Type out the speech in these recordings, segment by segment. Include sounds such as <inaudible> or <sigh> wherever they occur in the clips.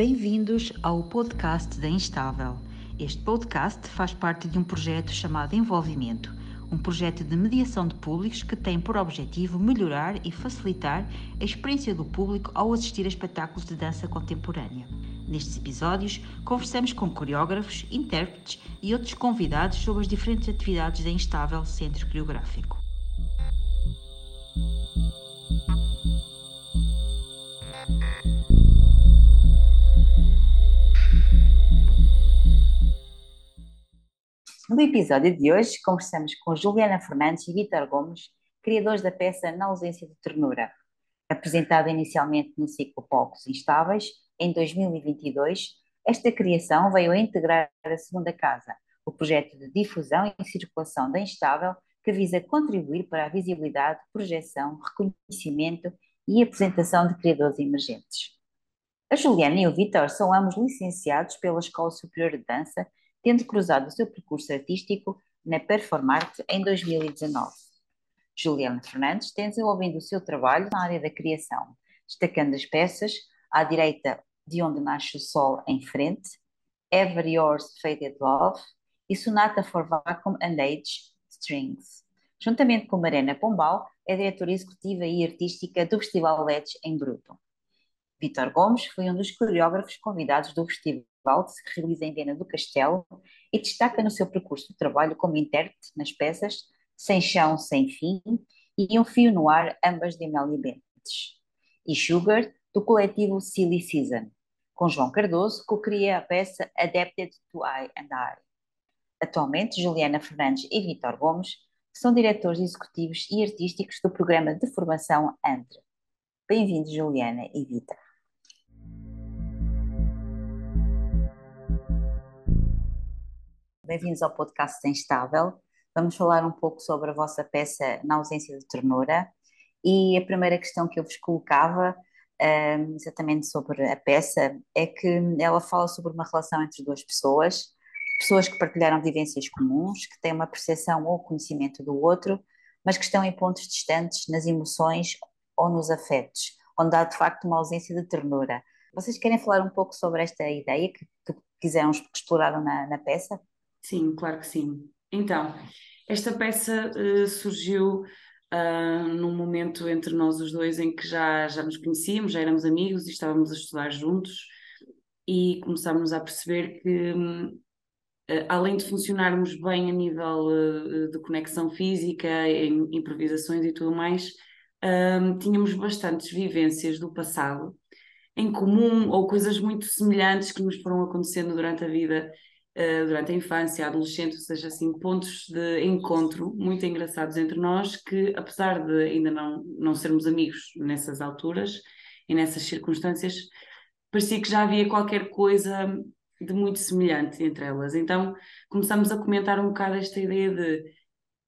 Bem-vindos ao podcast da Instável. Este podcast faz parte de um projeto chamado Envolvimento, um projeto de mediação de públicos que tem por objetivo melhorar e facilitar a experiência do público ao assistir a espetáculos de dança contemporânea. Nestes episódios, conversamos com coreógrafos, intérpretes e outros convidados sobre as diferentes atividades da Instável Centro Coreográfico. No episódio de hoje, conversamos com Juliana Fernandes e Vitor Gomes, criadores da peça Na Ausência de Ternura. Apresentada inicialmente no ciclo Palcos Instáveis, em 2022, esta criação veio a integrar a segunda casa, o projeto de difusão e circulação da Instável, que visa contribuir para a visibilidade, projeção, reconhecimento e apresentação de criadores emergentes. A Juliana e o Vitor são ambos licenciados pela Escola Superior de Dança tendo cruzado o seu percurso artístico na Performarte em 2019. Juliana Fernandes tem desenvolvido o seu trabalho na área da criação, destacando as peças à direita de Onde Nasce o Sol em Frente, Ever Yours Faded Love e Sonata for Vacuum and Age Strings. Juntamente com Marina Pombal, é diretora executiva e artística do Festival LEDs em Bruto. Vitor Gomes foi um dos coreógrafos convidados do festival que se realiza em Viena do Castelo e destaca no seu percurso de trabalho como intérprete nas peças Sem Chão, Sem Fim e Um Fio no Ar, ambas de Amélia Bentes. E Sugar, do coletivo Silly Season, com João Cardoso, que cria a peça Adapted to I and I. Atualmente, Juliana Fernandes e Vitor Gomes são diretores executivos e artísticos do programa de formação ANTRE. Bem-vindos, Juliana e Vitor. Bem-vindos ao podcast Instável. Vamos falar um pouco sobre a vossa peça Na ausência de ternura. E a primeira questão que eu vos colocava, um, exatamente sobre a peça, é que ela fala sobre uma relação entre duas pessoas, pessoas que partilharam vivências comuns, que têm uma percepção ou conhecimento do outro, mas que estão em pontos distantes nas emoções ou nos afetos, onde há de facto uma ausência de ternura. Vocês querem falar um pouco sobre esta ideia que, que quiseram explorar na, na peça? Sim, claro que sim. Então, esta peça uh, surgiu uh, num momento entre nós os dois em que já, já nos conhecíamos, já éramos amigos e estávamos a estudar juntos e começámos a perceber que, uh, além de funcionarmos bem a nível de conexão física, em improvisações e tudo mais, tínhamos bastantes vivências do passado em comum ou coisas muito semelhantes que nos foram acontecendo durante a vida uh, durante a infância, a adolescência, ou seja, assim, pontos de encontro muito engraçados entre nós que, apesar de ainda não, não sermos amigos nessas alturas e nessas circunstâncias, parecia que já havia qualquer coisa de muito semelhante entre elas. Então começamos a comentar um bocado esta ideia de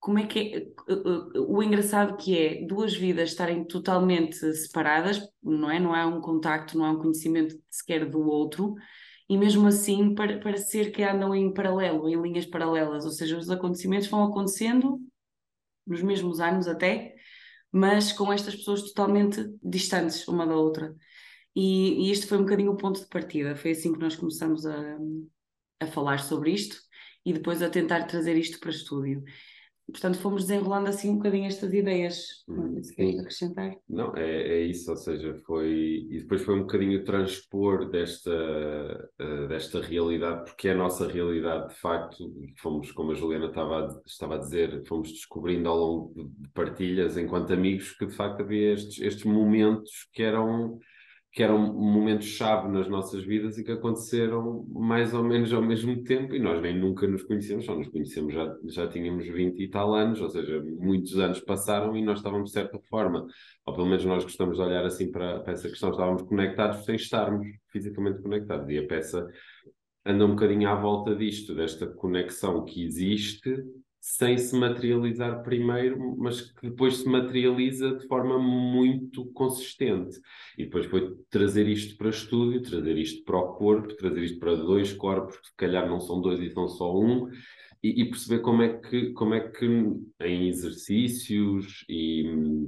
como é que é, eh, eh, o engraçado que é duas vidas estarem totalmente separadas, não é? Não há um contacto, não há um conhecimento sequer do outro, e mesmo assim para, parecer que andam em paralelo, em linhas paralelas, ou seja, os acontecimentos vão acontecendo nos mesmos anos até, mas com estas pessoas totalmente distantes uma da outra. E, e este foi um bocadinho o ponto de partida, foi assim que nós começamos a, a falar sobre isto e depois a tentar trazer isto para estúdio portanto, fomos desenrolando assim um bocadinho estas ideias. Hum, se queres acrescentar? Não, é, é isso, ou seja, foi. E depois foi um bocadinho transpor desta, uh, desta realidade, porque é a nossa realidade, de facto, fomos, como a Juliana estava a, estava a dizer, fomos descobrindo ao longo de partilhas, enquanto amigos, que de facto havia estes, estes momentos que eram que eram momentos-chave nas nossas vidas e que aconteceram mais ou menos ao mesmo tempo e nós nem nunca nos conhecemos, só nos conhecemos já, já tínhamos 20 e tal anos, ou seja, muitos anos passaram e nós estávamos de certa forma, ou pelo menos nós gostamos de olhar assim para, para essa questão, estávamos conectados sem estarmos fisicamente conectados e a peça anda um bocadinho à volta disto, desta conexão que existe sem se materializar primeiro, mas que depois se materializa de forma muito consistente. E depois foi trazer isto para estúdio, trazer isto para o corpo, trazer isto para dois corpos, que se calhar não são dois e são só um, e, e perceber como é que, como é que em exercícios e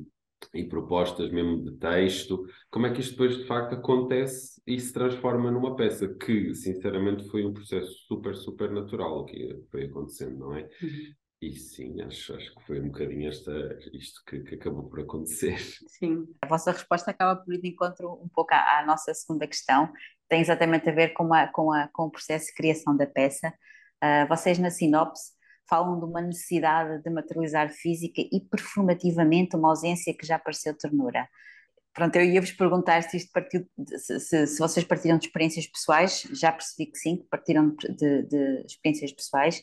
e propostas mesmo de texto. Como é que isto depois de facto acontece e se transforma numa peça que, sinceramente, foi um processo super, super natural que foi acontecendo, não é? Uhum. E sim, acho, acho que foi um bocadinho esta, isto que, que, acabou por acontecer. Sim, a vossa resposta acaba por ir de encontro um pouco à, à nossa segunda questão, tem exatamente a ver com, a, com, a, com o processo de criação da peça. Uh, vocês na sinopse falam de uma necessidade de materializar física e performativamente uma ausência que já pareceu ternura. Pronto, eu ia-vos perguntar se isto partiu, de, se, se, se, vocês partiram de experiências pessoais, já percebi que sim, que partiram de, de experiências pessoais.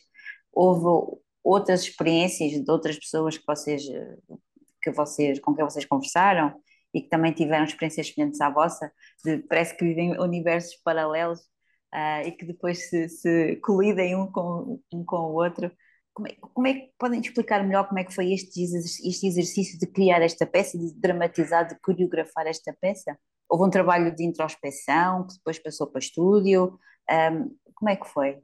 Houve outras experiências de outras pessoas que vocês, que vocês, com quem vocês conversaram e que também tiveram experiências semelhantes à vossa, de, parece que vivem universos paralelos uh, e que depois se, se colidem um com, um com o outro. Como é, como é, que podem explicar melhor como é que foi este, este exercício de criar esta peça, de dramatizar, de coreografar esta peça? Houve um trabalho de introspeção que depois passou para estúdio. Um, ah, como é que foi?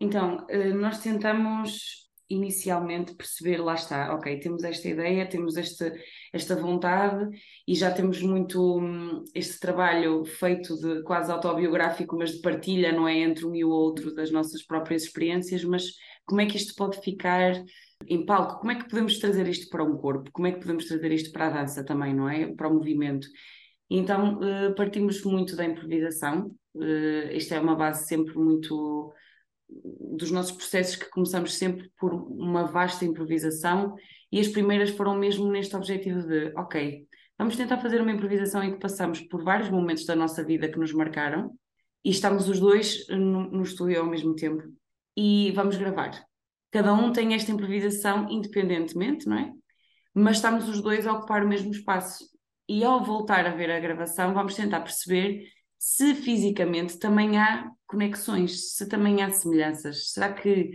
Então, eh, nós tentamos inicialmente perceber, lá está, ok, temos esta ideia, temos esta, esta vontade e já temos muito hum, este trabalho feito de quase autobiográfico, mas de partilha, não é, entre um e o outro das nossas próprias experiências, mas como é que isto pode ficar em palco? Como é que podemos trazer isto para um corpo? Como é que podemos trazer isto para a dança também, não é? Para o movimento. Então, uh, partimos muito da improvisação, uh, isto é uma base sempre muito dos nossos processos que começamos sempre por uma vasta improvisação e as primeiras foram mesmo neste objetivo de, ok, vamos tentar fazer uma improvisação em que passamos por vários momentos da nossa vida que nos marcaram e estamos os dois no, no estúdio ao mesmo tempo e vamos gravar. Cada um tem esta improvisação independentemente, não é? Mas estamos os dois a ocupar o mesmo espaço. E ao voltar a ver a gravação, vamos tentar perceber se fisicamente também há conexões, se também há semelhanças. Será que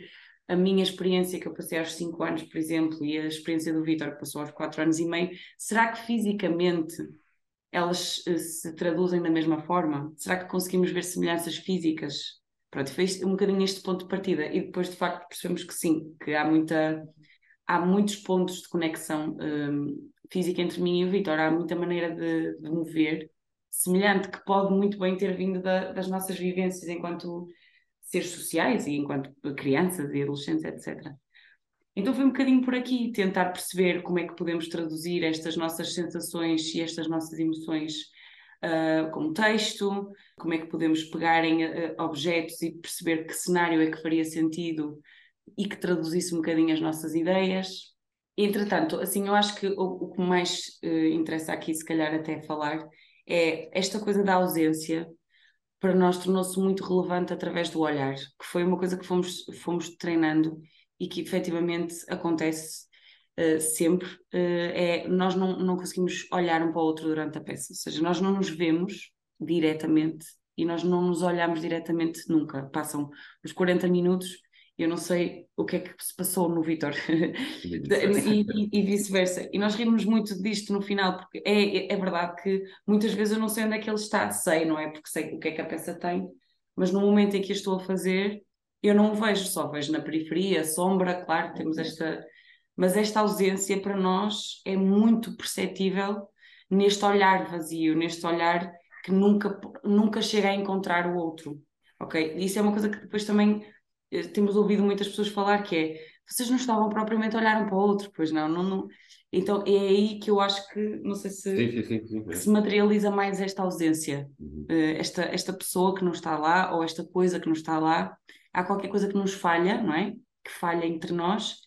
a minha experiência que eu passei aos 5 anos, por exemplo, e a experiência do Vitor que passou aos 4 anos e meio, será que fisicamente elas uh, se traduzem da mesma forma? Será que conseguimos ver semelhanças físicas? Pronto, foi um bocadinho este ponto de partida e depois de facto percebemos que sim, que há muita há muitos pontos de conexão um, física entre mim e o Vitor, há muita maneira de, de mover semelhante que pode muito bem ter vindo da, das nossas vivências enquanto seres sociais e enquanto crianças e adolescentes, etc. Então foi um bocadinho por aqui tentar perceber como é que podemos traduzir estas nossas sensações e estas nossas emoções uh, como texto, como é que podemos pegar em uh, objetos e perceber que cenário é que faria sentido e que traduzisse um bocadinho as nossas ideias. Entretanto, assim, eu acho que o, o que mais uh, interessa aqui, se calhar, até falar, é esta coisa da ausência para nós tornou-se muito relevante através do olhar, que foi uma coisa que fomos, fomos treinando e que efetivamente acontece uh, sempre, uh, é nós não, não conseguimos olhar um para o outro durante a peça, ou seja, nós não nos vemos diretamente e nós não nos olhamos diretamente nunca. Passam os 40 minutos eu não sei o que é que se passou no Vitor e, <laughs> e, e vice-versa. E nós rimos muito disto no final, porque é, é, verdade que muitas vezes eu não sei onde é que ele está, sei, não é? Porque sei o que é que a peça tem, mas no momento em que a estou a fazer, eu não o vejo, só vejo na periferia, sombra, claro, temos esta. Mas esta ausência para nós é muito perceptível neste olhar vazio, neste olhar que nunca, nunca chega a encontrar o outro. Ok? Isso é uma coisa que depois também temos ouvido muitas pessoas falar que é vocês não estavam propriamente a olhar um para o outro, pois não, não, não. Então é aí que eu acho que, não sei se, sim, sim, sim, se materializa mais esta ausência, uhum. uh, esta, esta pessoa que não está lá ou esta coisa que não está lá. Há qualquer coisa que nos falha, não é? Que falha entre nós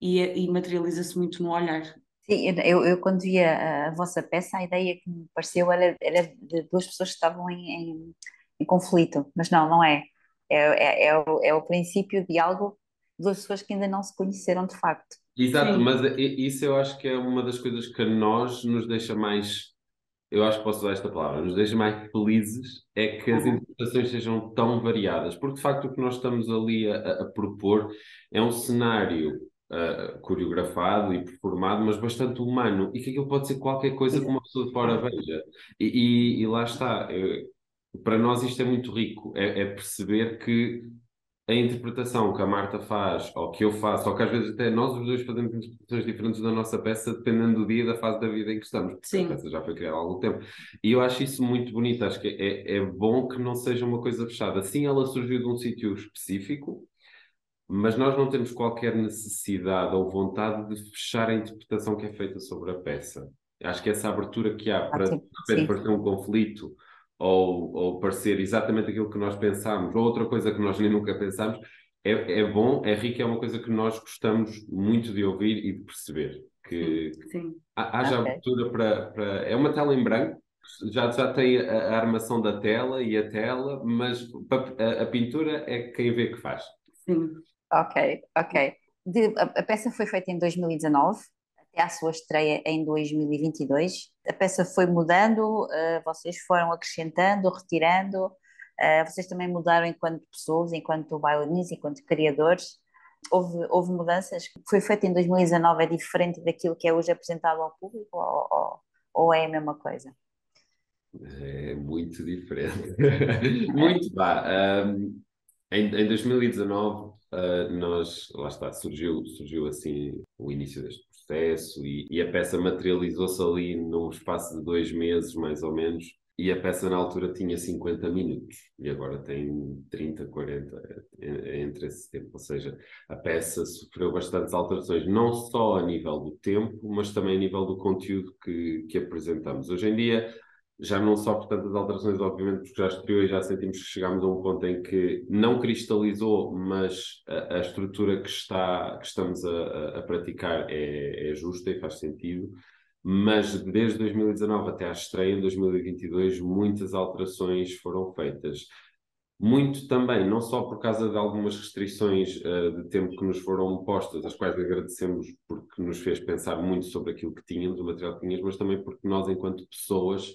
e, e materializa-se muito no olhar. Sim, eu, eu quando via a, a vossa peça, a ideia que me pareceu era, era de duas pessoas que estavam em, em, em conflito, mas não, não é é, é, é, o, é o princípio de algo de duas pessoas que ainda não se conheceram de facto. Exato, Sim. mas isso eu acho que é uma das coisas que a nós nos deixa mais, eu acho que posso usar esta palavra, nos deixa mais felizes, é que as uhum. interpretações sejam tão variadas, porque de facto o que nós estamos ali a, a propor é um cenário uh, coreografado e performado, mas bastante humano, e que aquilo pode ser qualquer coisa que uma pessoa de fora veja. E, e, e lá está, eu, para nós isto é muito rico, é, é perceber que a interpretação que a Marta faz, ou que eu faço, ou que às vezes até nós os dois fazemos interpretações diferentes da nossa peça, dependendo do dia da fase da vida em que estamos, porque Sim. a peça já foi criada há algum tempo. E eu acho isso muito bonito, acho que é, é bom que não seja uma coisa fechada. Sim, ela surgiu de um sítio específico, mas nós não temos qualquer necessidade ou vontade de fechar a interpretação que é feita sobre a peça. Acho que essa abertura que há para, ah, para ter um conflito ou, ou parecer exatamente aquilo que nós pensamos, ou outra coisa que nós nem nunca pensamos, é, é bom, é rico, é uma coisa que nós gostamos muito de ouvir e de perceber. Que Sim. haja okay. abertura para, para. É uma tela em branco, já, já tem a, a, armação da tela e a tela, mas a, a, pintura é quem vê que faz. Sim. Ok, ok. De, a, a, peça foi feita em 2019 à sua estreia em 2022. A peça foi mudando, uh, vocês foram acrescentando, retirando, uh, vocês também mudaram enquanto pessoas, enquanto bailarinos, enquanto criadores. Houve, houve mudanças? Foi feito em 2019, é diferente daquilo que é hoje apresentado ao público ou, ou, ou é a mesma coisa? É muito diferente. <laughs> muito, vá. Um, em, em 2019, uh, nós, lá está, surgiu, surgiu assim o início deste e, e a peça materializou-se ali num espaço de dois meses, mais ou menos, e a peça na altura tinha 50 minutos e agora tem 30, 40 entre esse tempo. Ou seja, a peça sofreu bastantes alterações, não só a nível do tempo, mas também a nível do conteúdo que, que apresentamos. Hoje em dia, já não por tantas alterações, obviamente, porque já estreou e já sentimos que chegámos a um ponto em que não cristalizou, mas a, a estrutura que, está, que estamos a, a praticar é, é, justa e faz sentido. Mas desde 2019 até à estreia em 2022, muitas alterações foram feitas. Muito também, não só por causa de algumas restrições uh, de tempo que nos foram postas, as quais agradecemos porque nos fez pensar muito sobre aquilo que tínhamos, o material que tínhamos, mas também porque nós, enquanto pessoas,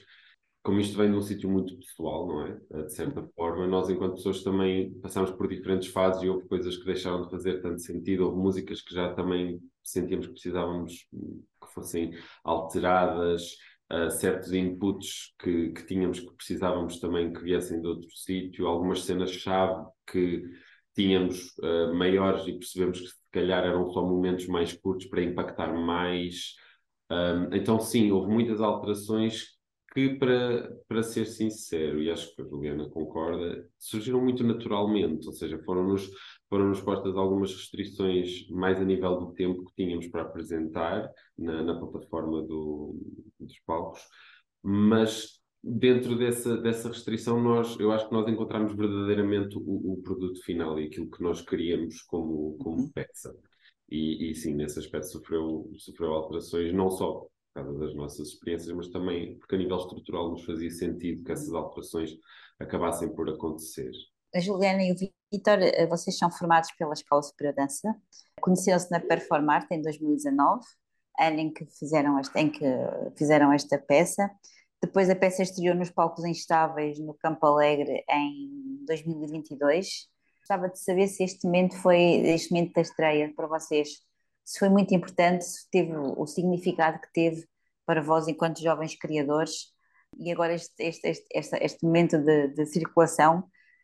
como isto vem de um sítio muito pessoal, não é? Eh, de certa forma, nós, enquanto pessoas, também passamos por diferentes fases e houve coisas que deixaram de fazer tanto sentido, houve músicas que já também sentíamos que precisávamos que fossem alteradas, uh, certos inputs que, que tínhamos que precisávamos também que viessem de outro sítio, algumas cenas-chave que tínhamos uh, maiores e percebemos que se calhar eram só momentos mais curtos para impactar mais. Um, então, sim, houve muitas alterações que, para, para ser sincero, e acho que a Juliana concorda, surgiram muito naturalmente, ou seja, foram-nos foram -nos postas algumas restrições mais a nível do tempo que tínhamos para apresentar na, na plataforma do, dos palcos, mas dentro dessa, dessa restrição, nós, eu acho que nós encontramos verdadeiramente o, o produto final e aquilo que nós queríamos como, como uhum. peça. E, e sim, nesse aspecto sofreu, sofreu alterações, não só por causa das nossas experiências, mas também porque a nível estrutural nos fazia sentido que essas alterações acabassem por acontecer. A Juliana e o Vitor, eh, vocês são formados pela Escola Superior de Dança, conheceram-se na Performart em 2019, ano em que fizeram esta, em que fizeram esta peça. Depois a peça estreou nos palcos instáveis no Campo Alegre em 2022. Gostava de saber se este momento foi este momento da estreia para vocês se foi muito importante, se teve o significado que teve para vós enquanto jovens criadores e agora este, este, este, este, este momento de, de circulação,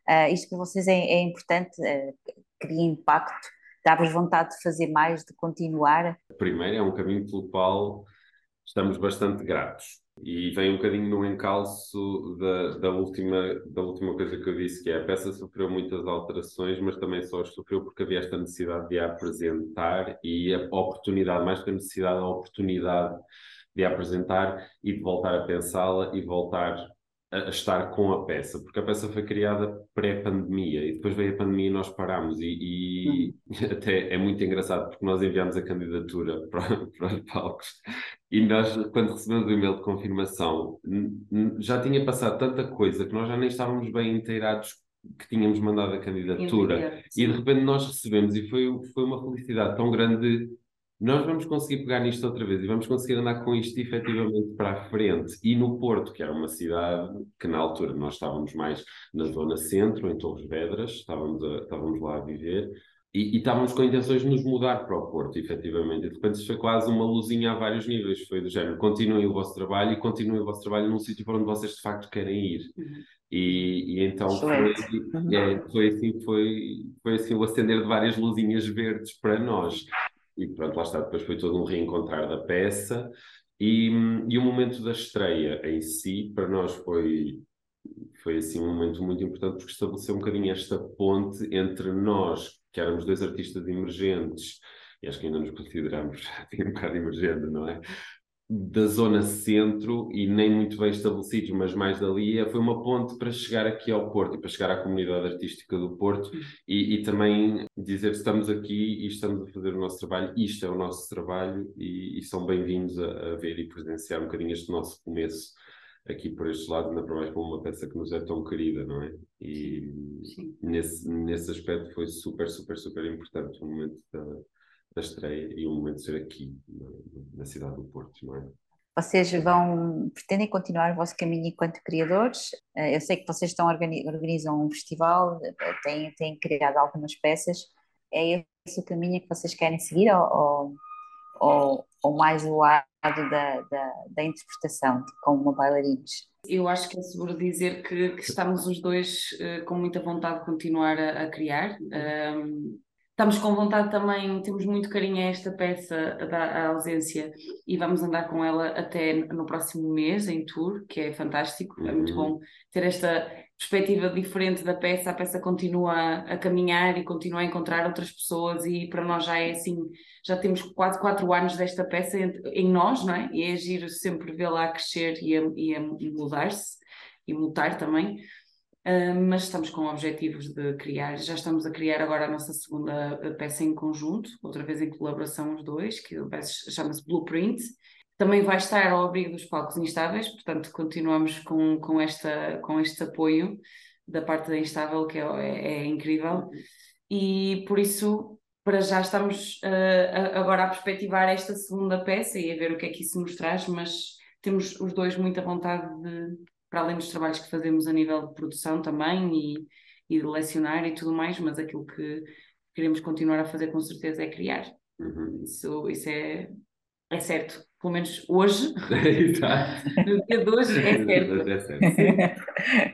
uh, isto para vocês é, é importante, uh, cria impacto, dá-vos vontade de fazer mais, de continuar? Primeiro, é um caminho pelo qual estamos bastante gratos. E vem um bocadinho no encalço da, da, última, da última coisa que eu disse, que é a peça sofreu muitas alterações, mas também só as sofreu porque havia esta necessidade de a apresentar e a oportunidade, mais que a necessidade, a oportunidade de a apresentar e de voltar a pensá-la e voltar a estar com a peça, porque a peça foi criada pré-pandemia e depois veio a pandemia e nós parámos e, e hum. <laughs> até é muito engraçado porque nós enviámos a candidatura <laughs> para, para os palcos. E nós quando recebemos o e-mail de confirmação já tinha passado tanta coisa que nós já nem estávamos bem inteirados que tínhamos mandado a candidatura. e de repente nós recebemos e foi, foi uma felicidade tão grande nós vamos conseguir pegar nisto outra vez e vamos conseguir andar com isto efetivamente para a frente. E no Porto, que era uma cidade que na altura nós estávamos mais na zona centro, em Torres Vedras, estávamos, a, estávamos lá a viver, e, e, estávamos com intenções de nos mudar para o Porto, efetivamente. E de repente foi quase uma luzinha a vários níveis. Foi do género: continuem o vosso trabalho e continuem o vosso trabalho num sítio para onde vocês de facto querem ir. Uhum. E, e, então foi, é, foi, assim, foi, foi assim o acender de várias luzinhas verdes para nós. E pronto, lá está. Depois foi todo um reencontrar da peça. E, e o momento da estreia em si, para nós foi, foi assim um momento muito importante porque estabeleceu um bocadinho esta ponte entre nós que éramos dois artistas emergentes, e acho que ainda nos consideramos <laughs> um bocado emergente, não é? Da zona centro e nem muito bem estabelecidos, mas mais dali, foi uma ponte para chegar aqui ao Porto e para chegar à comunidade artística do Porto. E, e também dizer estamos aqui e estamos a fazer o nosso trabalho, isto é o nosso trabalho e, e são bem-vindos a, a ver e presenciar um bocadinho este nosso começo aqui por este lado, ainda para mais com uma peça que nos é tão querida, não é? E nesse, nesse aspecto foi super, super, super importante o momento da, da estreia e o momento de ser aqui, na, na cidade do Porto, não é? Vocês vão, pretendem continuar o vosso caminho enquanto criadores? Eh, eu sei que vocês estão organizam um festival, eh, têm, têm criado algumas peças. É esse o caminho que vocês querem seguir ou, ou, ou mais o lado da, da, da interpretação como bailarinos? Eu acho que é seguro dizer que, que estamos os dois uh, com muita vontade de continuar a, a criar. Um, estamos com vontade também, temos muito carinho a esta peça da ausência e vamos andar com ela até no próximo mês em tour, que é fantástico, uhum. é muito uhum. bom ter esta perspectiva diferente da peça, a peça continua a, a, caminhar e continua a encontrar outras pessoas e para nós já é assim, já temos quase quatro anos desta peça em, nós, não é? E é giro sempre vê-la crescer e a, e a mudar-se e mutar também. Uh, mas estamos com objetivos de criar, já estamos a criar agora a nossa segunda peça em conjunto, outra vez em colaboração os dois, que chama-se Blueprint, também vai estar ao abrigo dos palcos instáveis, portanto continuamos com, com, esta, com este apoio da parte da instável, que é, é, é incrível, e por isso para já estamos uh, agora a perspectivar esta segunda peça e a ver o que é que isso nos traz, mas temos os dois muita vontade de, para além dos trabalhos que fazemos a nível de produção também e, e de lecionar e tudo mais, mas aquilo que queremos continuar a fazer com certeza é criar. Uhum. Isso, isso é, é certo pelo menos hoje, <laughs> no dia de hoje, é certo. É certo.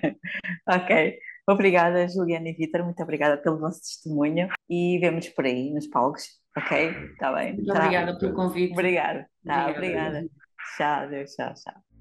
<laughs> ok. Obrigada, Juliana e Vitor, muito obrigada pelo vosso testemunho e vemos por aí nos palcos, ok? Está bem. Muito tá. obrigada pelo convite. Obrigada. Tá, obrigada. obrigada. Tchau, Deus, tchau, tchau.